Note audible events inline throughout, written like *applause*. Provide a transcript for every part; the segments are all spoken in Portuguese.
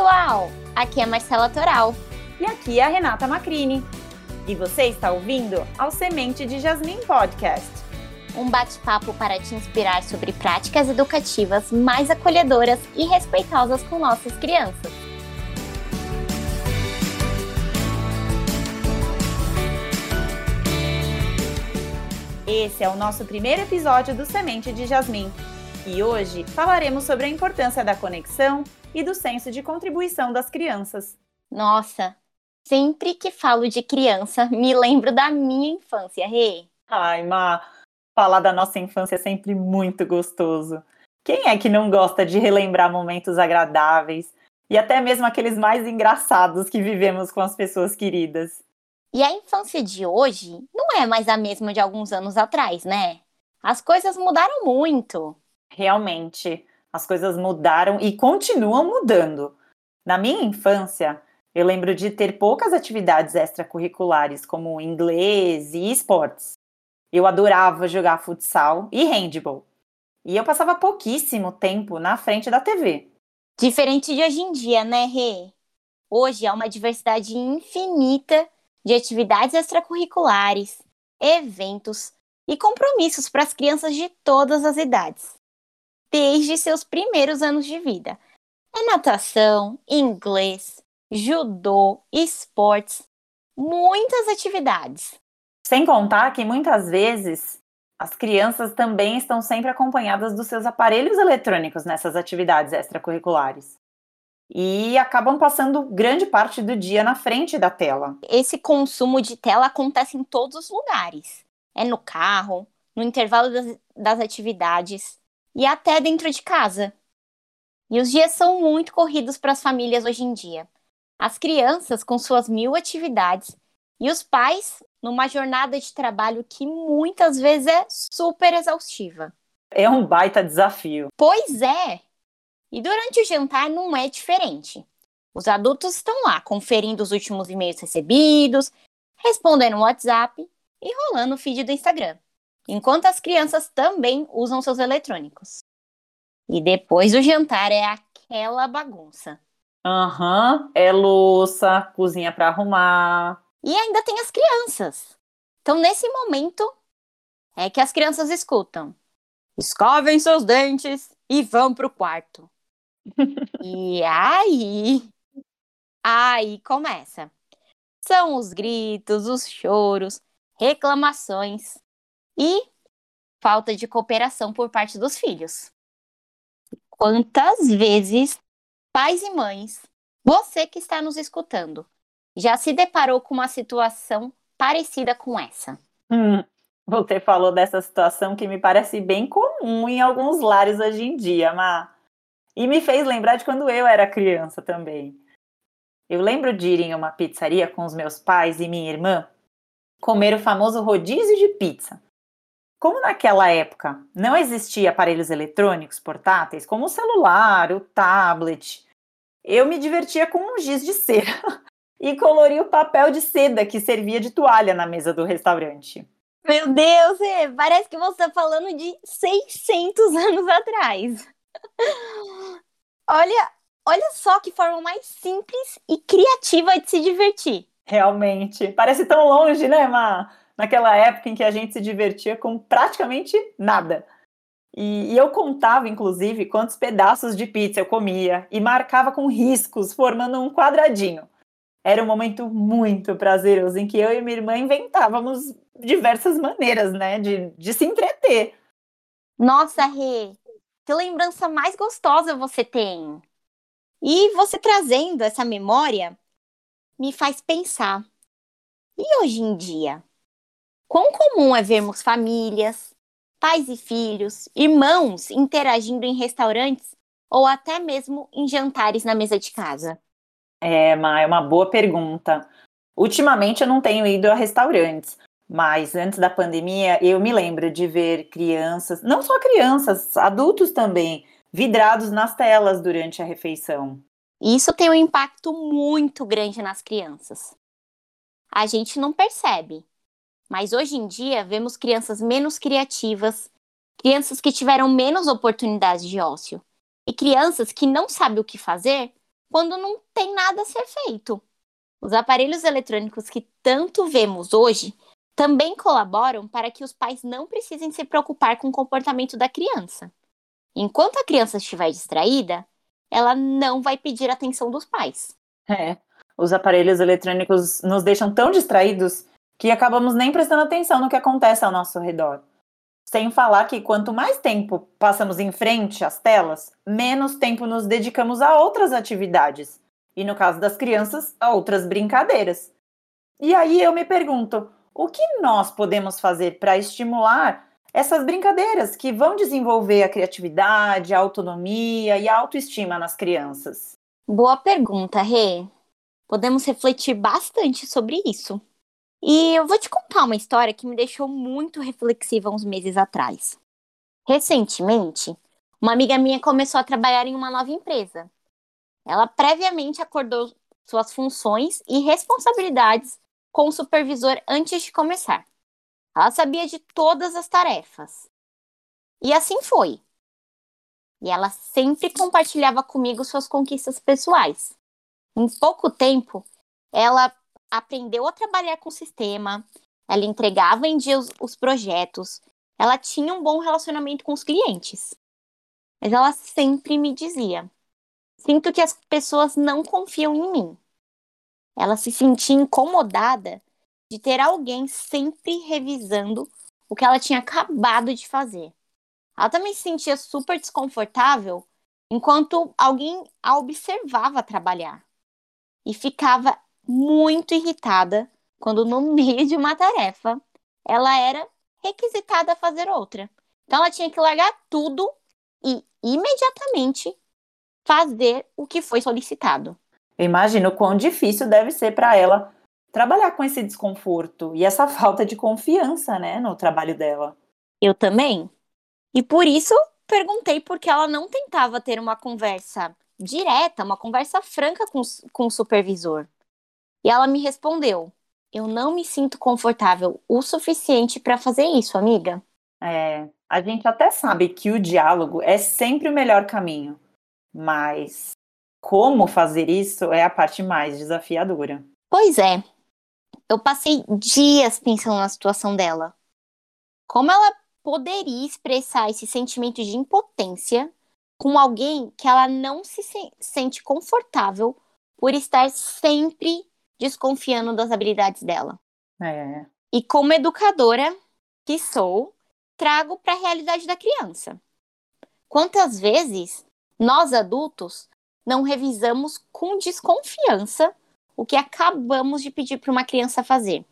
pessoal! Aqui é Marcela Toral. E aqui é a Renata Macrini. E você está ouvindo ao Semente de Jasmim Podcast. Um bate-papo para te inspirar sobre práticas educativas mais acolhedoras e respeitosas com nossas crianças. Esse é o nosso primeiro episódio do Semente de Jasmim. E hoje falaremos sobre a importância da conexão e do senso de contribuição das crianças. Nossa, sempre que falo de criança, me lembro da minha infância, Rê. Ai, Ma, falar da nossa infância é sempre muito gostoso. Quem é que não gosta de relembrar momentos agradáveis e até mesmo aqueles mais engraçados que vivemos com as pessoas queridas? E a infância de hoje não é mais a mesma de alguns anos atrás, né? As coisas mudaram muito. Realmente, as coisas mudaram e continuam mudando. Na minha infância, eu lembro de ter poucas atividades extracurriculares, como inglês e esportes. Eu adorava jogar futsal e handball. E eu passava pouquíssimo tempo na frente da TV. Diferente de hoje em dia, né, Rê? Hoje há uma diversidade infinita de atividades extracurriculares, eventos e compromissos para as crianças de todas as idades desde seus primeiros anos de vida. É natação, inglês, judô, esportes, muitas atividades. Sem contar que muitas vezes as crianças também estão sempre acompanhadas dos seus aparelhos eletrônicos nessas atividades extracurriculares. E acabam passando grande parte do dia na frente da tela. Esse consumo de tela acontece em todos os lugares. É no carro, no intervalo das, das atividades, e até dentro de casa. E os dias são muito corridos para as famílias hoje em dia. As crianças com suas mil atividades e os pais numa jornada de trabalho que muitas vezes é super exaustiva. É um baita desafio. Pois é! E durante o jantar não é diferente. Os adultos estão lá conferindo os últimos e-mails recebidos, respondendo o WhatsApp e rolando o feed do Instagram enquanto as crianças também usam seus eletrônicos. E depois do jantar é aquela bagunça. Aham, uhum, é louça, cozinha para arrumar. E ainda tem as crianças. Então, nesse momento, é que as crianças escutam. Escovem seus dentes e vão pro quarto. *laughs* e aí, aí começa. São os gritos, os choros, reclamações e falta de cooperação por parte dos filhos. Quantas vezes, pais e mães, você que está nos escutando, já se deparou com uma situação parecida com essa? Hum, você falou dessa situação que me parece bem comum em alguns lares hoje em dia, Má. E me fez lembrar de quando eu era criança também. Eu lembro de ir em uma pizzaria com os meus pais e minha irmã comer o famoso rodízio de pizza. Como naquela época não existia aparelhos eletrônicos portáteis, como o celular, o tablet, eu me divertia com um giz de cera *laughs* e coloria o papel de seda que servia de toalha na mesa do restaurante. Meu Deus, parece que você está falando de 600 *laughs* anos atrás. Olha, olha só que forma mais simples e criativa de se divertir. Realmente, parece tão longe, né, Má? Naquela época em que a gente se divertia com praticamente nada. E, e, eu contava, inclusive, quantos pedaços de pizza eu comia e marcava com riscos, formando um quadradinho. Era um momento muito prazeroso em que eu e minha irmã inventávamos diversas maneiras, né, de, de se entreter. Nossa, Rê, que lembrança mais gostosa você tem! E você trazendo essa memória me faz pensar. E hoje em dia? Quão comum é vermos famílias, pais e filhos, irmãos interagindo em restaurantes ou até mesmo em jantares na mesa de casa? É, Ma, é uma boa pergunta. Ultimamente eu não tenho ido a restaurantes, mas antes da pandemia eu me lembro de ver crianças, não só crianças, adultos também, vidrados nas telas durante a refeição. Isso tem um impacto muito grande nas crianças. A gente não percebe, mas hoje em dia vemos crianças menos criativas, crianças que tiveram menos oportunidades de ócio e crianças que não sabem o que fazer quando não tem nada a ser feito. Os aparelhos eletrônicos que tanto vemos hoje também colaboram para que os pais não precisem se preocupar com o comportamento da criança. Enquanto a criança estiver distraída, ela não vai pedir atenção dos pais. É, os aparelhos eletrônicos nos deixam tão distraídos que acabamos nem prestando atenção no que acontece ao nosso redor. Sem falar que quanto mais tempo passamos em frente às telas, menos tempo nos dedicamos a outras atividades. E no caso das crianças, a outras brincadeiras. E aí eu me pergunto, o que nós podemos fazer para estimular essas brincadeiras que vão desenvolver a criatividade, a autonomia e a autoestima nas crianças? Boa pergunta, Rê. Podemos refletir bastante sobre isso. E eu vou te contar uma história que me deixou muito reflexiva uns meses atrás. Recentemente, uma amiga minha começou a trabalhar em uma nova empresa. Ela previamente acordou suas funções e responsabilidades com o supervisor antes de começar. Ela sabia de todas as tarefas. E assim foi. E ela sempre compartilhava comigo suas conquistas pessoais. Em pouco tempo, ela aprendeu a trabalhar com o sistema, ela entregava em dia os, os projetos, ela tinha um bom relacionamento com os clientes. Mas ela sempre me dizia: Sinto que as pessoas não confiam em mim. Ela se sentia incomodada de ter alguém sempre revisando o que ela tinha acabado de fazer. Ela também se sentia super desconfortável enquanto alguém a observava trabalhar e ficava muito irritada quando, no *laughs* meio de uma tarefa, ela era requisitada a fazer outra. Então, ela tinha que largar tudo e imediatamente fazer o que foi solicitado. Imagino quão difícil deve ser para ela trabalhar com esse desconforto e essa *laughs* falta de confiança, né, no trabalho dela. Eu também. E por isso perguntei por que ela não tentava ter uma conversa direta, uma conversa franca com, com o supervisor. E ela me respondeu: Eu não me sinto confortável o suficiente para fazer isso, amiga. É, a gente até sabe que o diálogo é sempre o melhor caminho, mas como fazer isso é a parte mais desafiadora. Pois é. Eu passei dias pensando na situação dela. Como ela poderia expressar esse sentimento de impotência com alguém que ela não se sente confortável por estar sempre desconfiando das habilidades dela. É. E como educadora que sou, trago para a realidade da criança. Quantas vezes nós adultos não revisamos com desconfiança o que acabamos de pedir para uma criança fazer?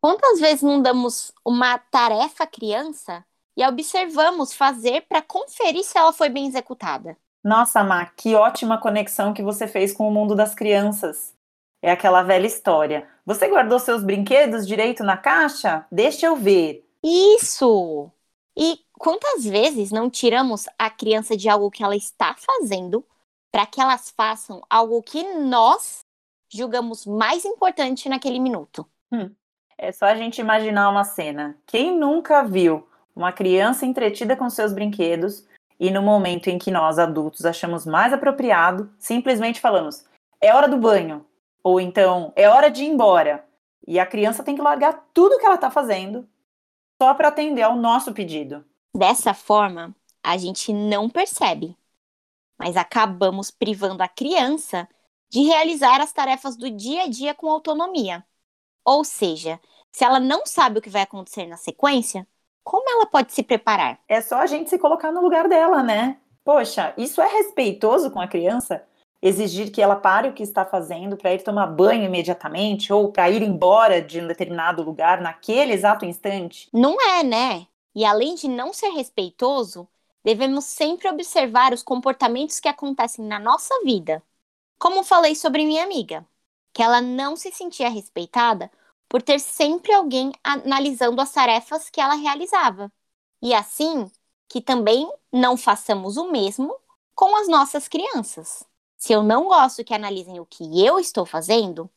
Quantas vezes não damos uma tarefa à criança e observamos fazer para conferir se ela foi bem executada? Nossa, Má, que ótima conexão que você fez com o mundo das crianças. É aquela velha história. Você guardou seus brinquedos direito na caixa? Deixa eu ver. Isso! E quantas vezes não tiramos a criança de algo que ela está fazendo para que elas façam algo que nós julgamos mais importante naquele minuto? Hum. É só a gente imaginar uma cena. Quem nunca viu uma criança entretida com seus brinquedos e no momento em que nós adultos achamos mais apropriado, simplesmente falamos: é hora do banho, ou então, é hora de ir embora. E a criança tem que largar tudo que ela está fazendo só para atender ao nosso pedido. Dessa forma, a gente não percebe, mas acabamos privando a criança de realizar as tarefas do dia a dia com autonomia. Ou seja, se ela não sabe o que vai acontecer na sequência, como ela pode se preparar? É só a gente se colocar no lugar dela, né? Poxa, isso é respeitoso com a criança? Exigir que ela pare o que está fazendo para ir tomar banho imediatamente ou para ir embora de um determinado lugar naquele exato instante? Não é, né? E além de não ser respeitoso, devemos sempre observar os comportamentos que acontecem na nossa vida. Como falei sobre minha amiga, que ela não se sentia respeitada por ter sempre alguém analisando as tarefas que ela realizava. E assim, que também não façamos o mesmo com as nossas crianças. Se eu não gosto que analisem o que eu estou fazendo,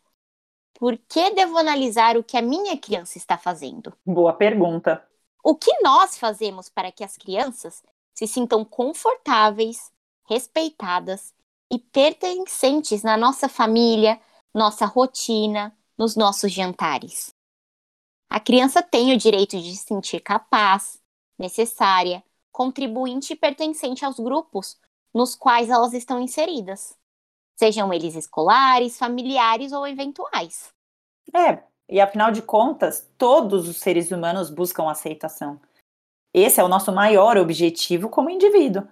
por que devo analisar o que a minha criança está fazendo? Boa pergunta. O que nós fazemos para que as crianças se sintam confortáveis, respeitadas e pertencentes na nossa família, nossa rotina, nos nossos jantares. A criança tem o direito de se sentir capaz, necessária, contribuinte e pertencente aos grupos nos quais elas estão inseridas, sejam eles escolares, familiares ou eventuais. É, e afinal de contas, todos os seres humanos buscam aceitação. Esse é o nosso maior objetivo como indivíduo.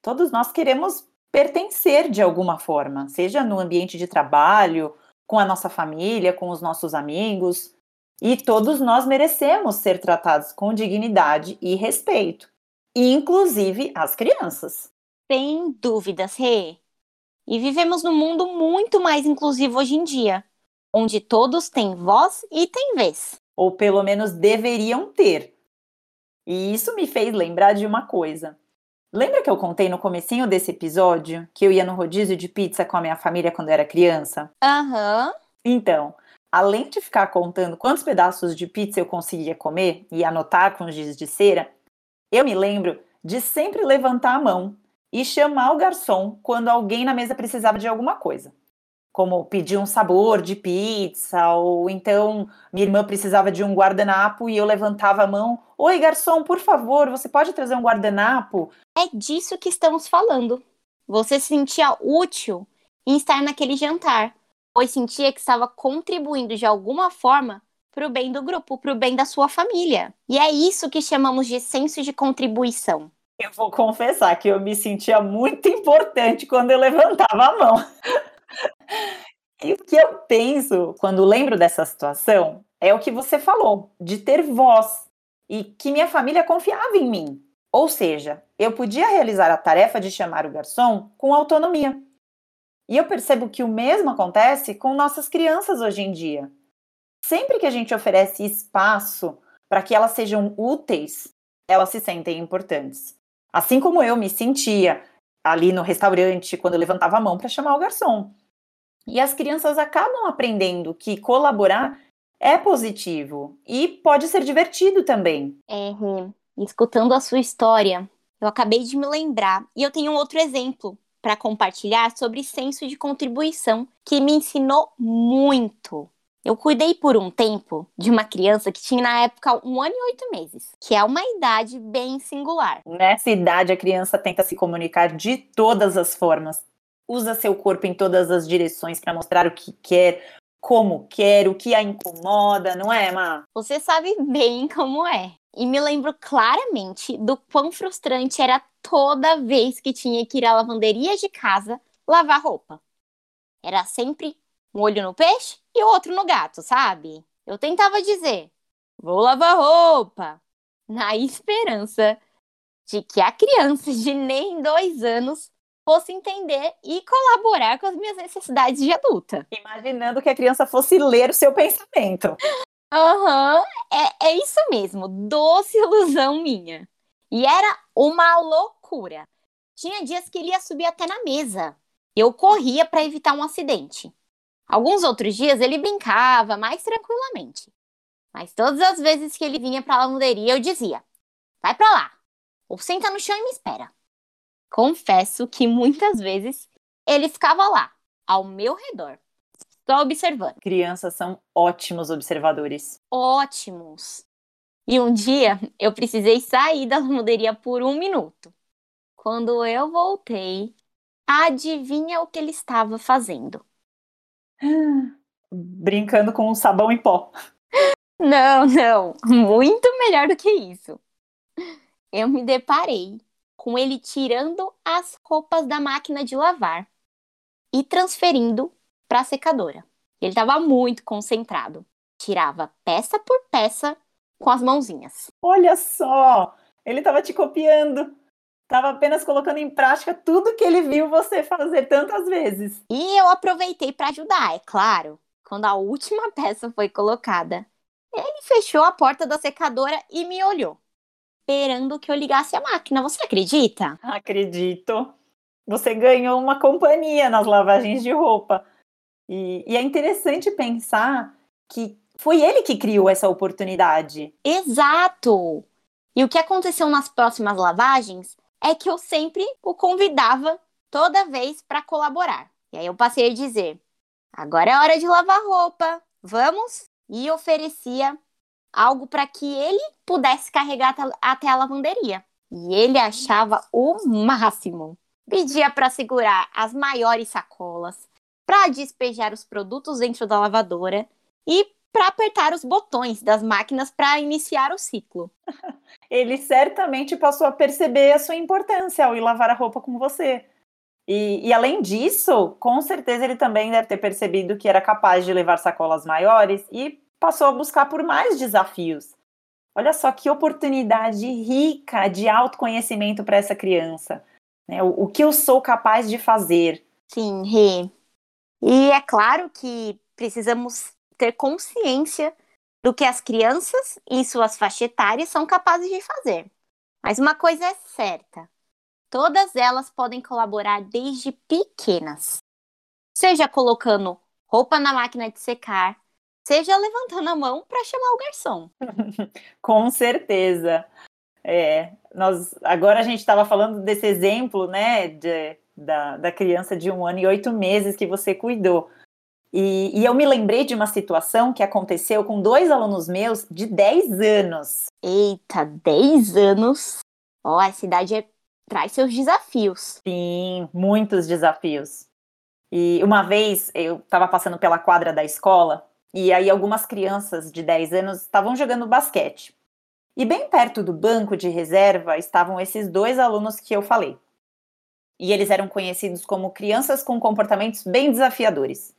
Todos nós queremos pertencer de alguma forma, seja no ambiente de trabalho, com a nossa família, com os nossos amigos. E todos nós merecemos ser tratados com dignidade e respeito, inclusive as crianças. Sem dúvidas, Rê. E vivemos num mundo muito mais inclusivo hoje em dia, onde todos têm voz e têm vez. Ou pelo menos deveriam ter. E isso me fez lembrar de uma coisa. Lembra que eu contei no comecinho desse episódio que eu ia no rodízio de pizza com a minha família quando eu era criança? Aham. Uhum. Então, além de ficar contando quantos pedaços de pizza eu conseguia comer e anotar com giz de cera, eu me lembro de sempre levantar a mão e chamar o garçom quando alguém na mesa precisava de alguma coisa como pedir um sabor de pizza, ou então minha irmã precisava de um guardanapo e eu levantava a mão: Oi, garçom, por favor, você pode trazer um guardanapo? É disso que estamos falando. Você se sentia útil em estar naquele jantar, pois sentia que estava contribuindo de alguma forma para o bem do grupo, para o bem da sua família. E é isso que chamamos de senso de contribuição. Eu vou confessar que eu me sentia muito importante quando eu levantava a mão. E o que eu penso quando lembro dessa situação é o que você falou, de ter voz e que minha família confiava em mim. Ou seja, eu podia realizar a tarefa de chamar o garçom com autonomia. E eu percebo que o mesmo acontece com nossas crianças hoje em dia. Sempre que a gente oferece espaço para que elas sejam úteis, elas se sentem importantes. Assim como eu me sentia ali no restaurante quando eu levantava a mão para chamar o garçom. E as crianças acabam aprendendo que colaborar é positivo e pode ser divertido também. É, escutando a sua história, eu acabei de me lembrar e eu tenho um outro exemplo para compartilhar sobre senso de contribuição que me ensinou muito. Eu cuidei por um tempo de uma criança que tinha na época um ano e oito meses, que é uma idade bem singular. Nessa idade, a criança tenta se comunicar de todas as formas, usa seu corpo em todas as direções para mostrar o que quer, como quer, o que a incomoda, não é, Má? Você sabe bem como é. E me lembro claramente do quão frustrante era toda vez que tinha que ir à lavanderia de casa lavar roupa. Era sempre um olho no peixe e o outro no gato, sabe? Eu tentava dizer: vou lavar roupa, na *laughs* esperança de que a criança de nem dois anos fosse entender e colaborar com as minhas necessidades de adulta. Imaginando que a criança fosse ler o seu pensamento. Aham, uhum, é, é isso mesmo, doce ilusão minha. E era uma loucura. Tinha dias que ele ia subir até na mesa. Eu corria para evitar um acidente. Alguns outros dias ele brincava mais tranquilamente. Mas todas as vezes que ele vinha para a lavanderia, eu dizia: vai para lá, ou senta no chão e me espera. Confesso que muitas vezes ele ficava lá, ao meu redor, só observando. Crianças são ótimos observadores. Ótimos. E um dia eu precisei sair da lavanderia por um minuto. Quando eu voltei, adivinha o que ele estava fazendo? Brincando com um sabão em pó. Não, não. Muito melhor do que isso. Eu me deparei com ele tirando as roupas da máquina de lavar e transferindo para a secadora. Ele estava muito concentrado. Tirava peça por peça com as mãozinhas. Olha só! Ele estava te copiando. Estava apenas colocando em prática tudo que ele viu você fazer tantas vezes. E eu aproveitei para ajudar, é claro. Quando a última *laughs* peça foi colocada, ele fechou a porta da secadora e me olhou esperando que eu ligasse a máquina. Você acredita? Acredito. Você ganhou uma companhia nas lavagens de roupa. E, e é interessante pensar que foi ele que criou essa oportunidade. Exato! E o que aconteceu nas próximas lavagens é que eu sempre o convidava toda vez para colaborar. E aí eu passei a dizer: agora é hora de lavar roupa, vamos? E oferecia algo para que ele pudesse carregar até a lavanderia. E ele achava o máximo. Pedia para segurar as maiores sacolas, para despejar os produtos dentro da lavadora e para apertar os botões das máquinas para iniciar o ciclo. *laughs* Ele certamente passou a perceber a sua importância ao ir lavar a roupa com você. E, e, além disso, com certeza ele também deve ter percebido que era capaz de levar sacolas maiores e passou a buscar por mais desafios. Olha só que oportunidade rica de autoconhecimento para essa criança. Né? O, o, que eu sou capaz de fazer. Sim, Rê. E é claro que precisamos ter consciência do que as crianças em suas faixas etárias são capazes de fazer. Mas uma coisa é certa: todas elas podem colaborar desde pequenas. Seja colocando roupa na máquina de secar, seja levantando a mão para chamar o garçom. *laughs* Com certeza. É, nós, agora a gente estava falando desse exemplo, né, de, da, da criança de um ano e oito meses que você cuidou. E, e, eu me lembrei de uma situação que aconteceu com dois alunos meus de 10 anos. Eita, 10 anos? Ó, oh, a cidade é, traz seus desafios. Sim, muitos desafios. E uma vez eu estava passando pela quadra da escola e aí algumas crianças de 10 anos estavam jogando basquete. E bem perto do banco de reserva estavam esses dois alunos que eu falei. E eles eram conhecidos como crianças com comportamentos bem desafiadores.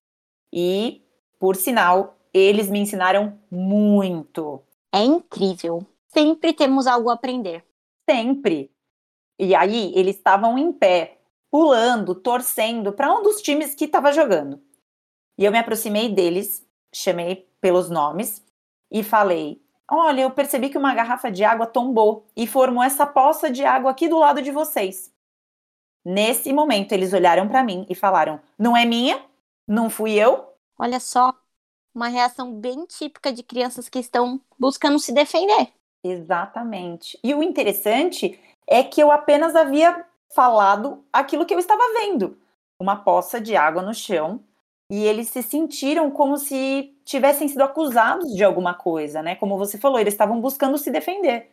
E, por sinal, eles me ensinaram muito. É incrível. Sempre temos algo a aprender. Sempre. E aí, eles estavam em pé, pulando, torcendo para um dos times que estava jogando. E eu me aproximei deles chamei pelos nomes e falei: Olha, eu percebi que uma garrafa de água tombou e formou essa poça de água aqui do lado de vocês. Nesse momento, eles olharam para mim e falaram: Não é minha? Não fui eu? Olha só, uma reação bem típica de crianças que estão buscando se defender. Exatamente. E o interessante é que eu apenas havia falado aquilo que eu estava vendo: uma poça de água no chão e eles se sentiram como se tivessem sido acusados de alguma coisa, né? Como você falou, eles estavam buscando se defender.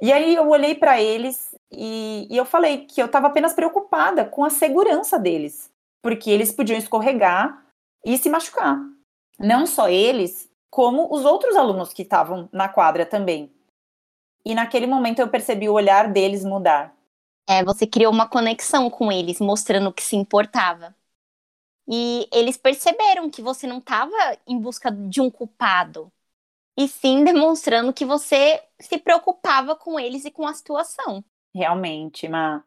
E aí eu olhei para eles e, e, eu falei que eu estava apenas preocupada com a segurança deles, porque eles podiam escorregar e se machucar. Não só eles, como os outros alunos que estavam na quadra também. E naquele momento eu percebi o olhar deles mudar. É, você criou uma conexão com eles, mostrando que se importava. E eles perceberam que você não estava em busca de um culpado, e sim demonstrando que você se preocupava com eles e com a situação. Realmente, Ma.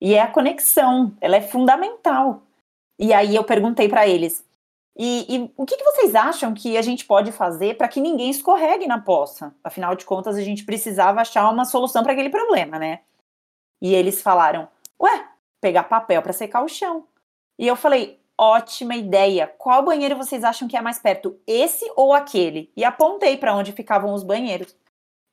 E é a conexão, ela é fundamental. E aí eu perguntei para eles: e, e, o que, que, vocês acham que a gente pode fazer para que ninguém escorregue na poça? Afinal de contas, a gente precisava achar uma solução para aquele problema, né? E eles falaram: ué, pegar papel para secar o chão. E eu falei: ótima ideia. Qual banheiro vocês acham que é mais perto, esse ou aquele? E apontei para onde ficavam os banheiros.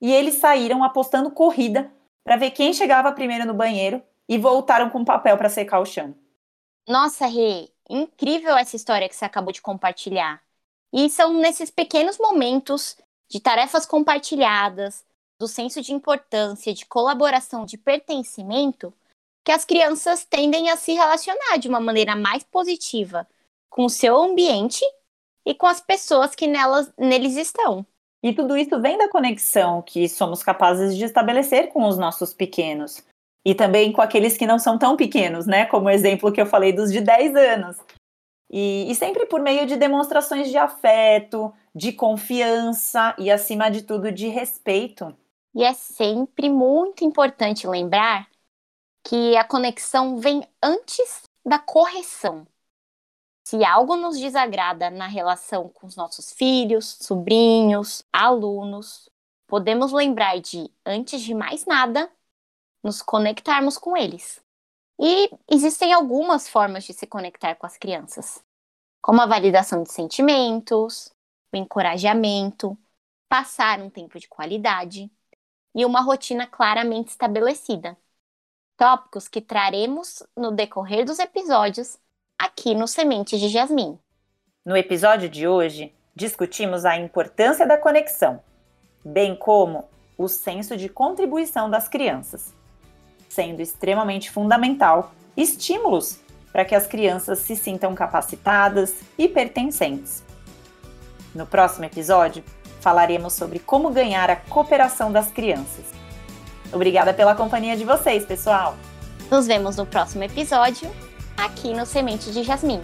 E eles saíram apostando corrida para ver quem chegava primeiro no banheiro e voltaram com papel para secar o chão. Nossa, Rê, incrível essa história que você acabou de compartilhar. E são nesses pequenos momentos de tarefas compartilhadas, do senso de importância, de colaboração, de pertencimento, que as crianças tendem a se relacionar de uma maneira mais positiva com o seu ambiente e com as pessoas que nelas, neles estão. E tudo isso vem da conexão que somos capazes de estabelecer com os nossos pequenos. E também com aqueles que não são tão pequenos, né? Como o exemplo que eu falei dos de 10 anos. E, e sempre por meio de demonstrações de afeto, de confiança e, acima de tudo, de respeito. E é sempre muito importante lembrar que a conexão vem antes da correção. Se algo nos desagrada na relação com os nossos filhos, sobrinhos, alunos, podemos lembrar de, antes de mais nada, nos conectarmos com eles. E existem algumas formas de se conectar com as crianças, como a validação de sentimentos, o encorajamento, passar um tempo de qualidade e uma rotina claramente estabelecida. tópicos que traremos no decorrer dos episódios aqui no Sementes de Jasmim. No episódio de hoje, discutimos a importância da conexão, bem como o senso de contribuição das crianças, sendo extremamente fundamental estímulos para que as crianças se sintam capacitadas e pertencentes. No próximo episódio, falaremos sobre como ganhar a cooperação das crianças. Obrigada pela companhia de vocês, pessoal! Nos vemos no próximo episódio, aqui no Semente de Jasmim.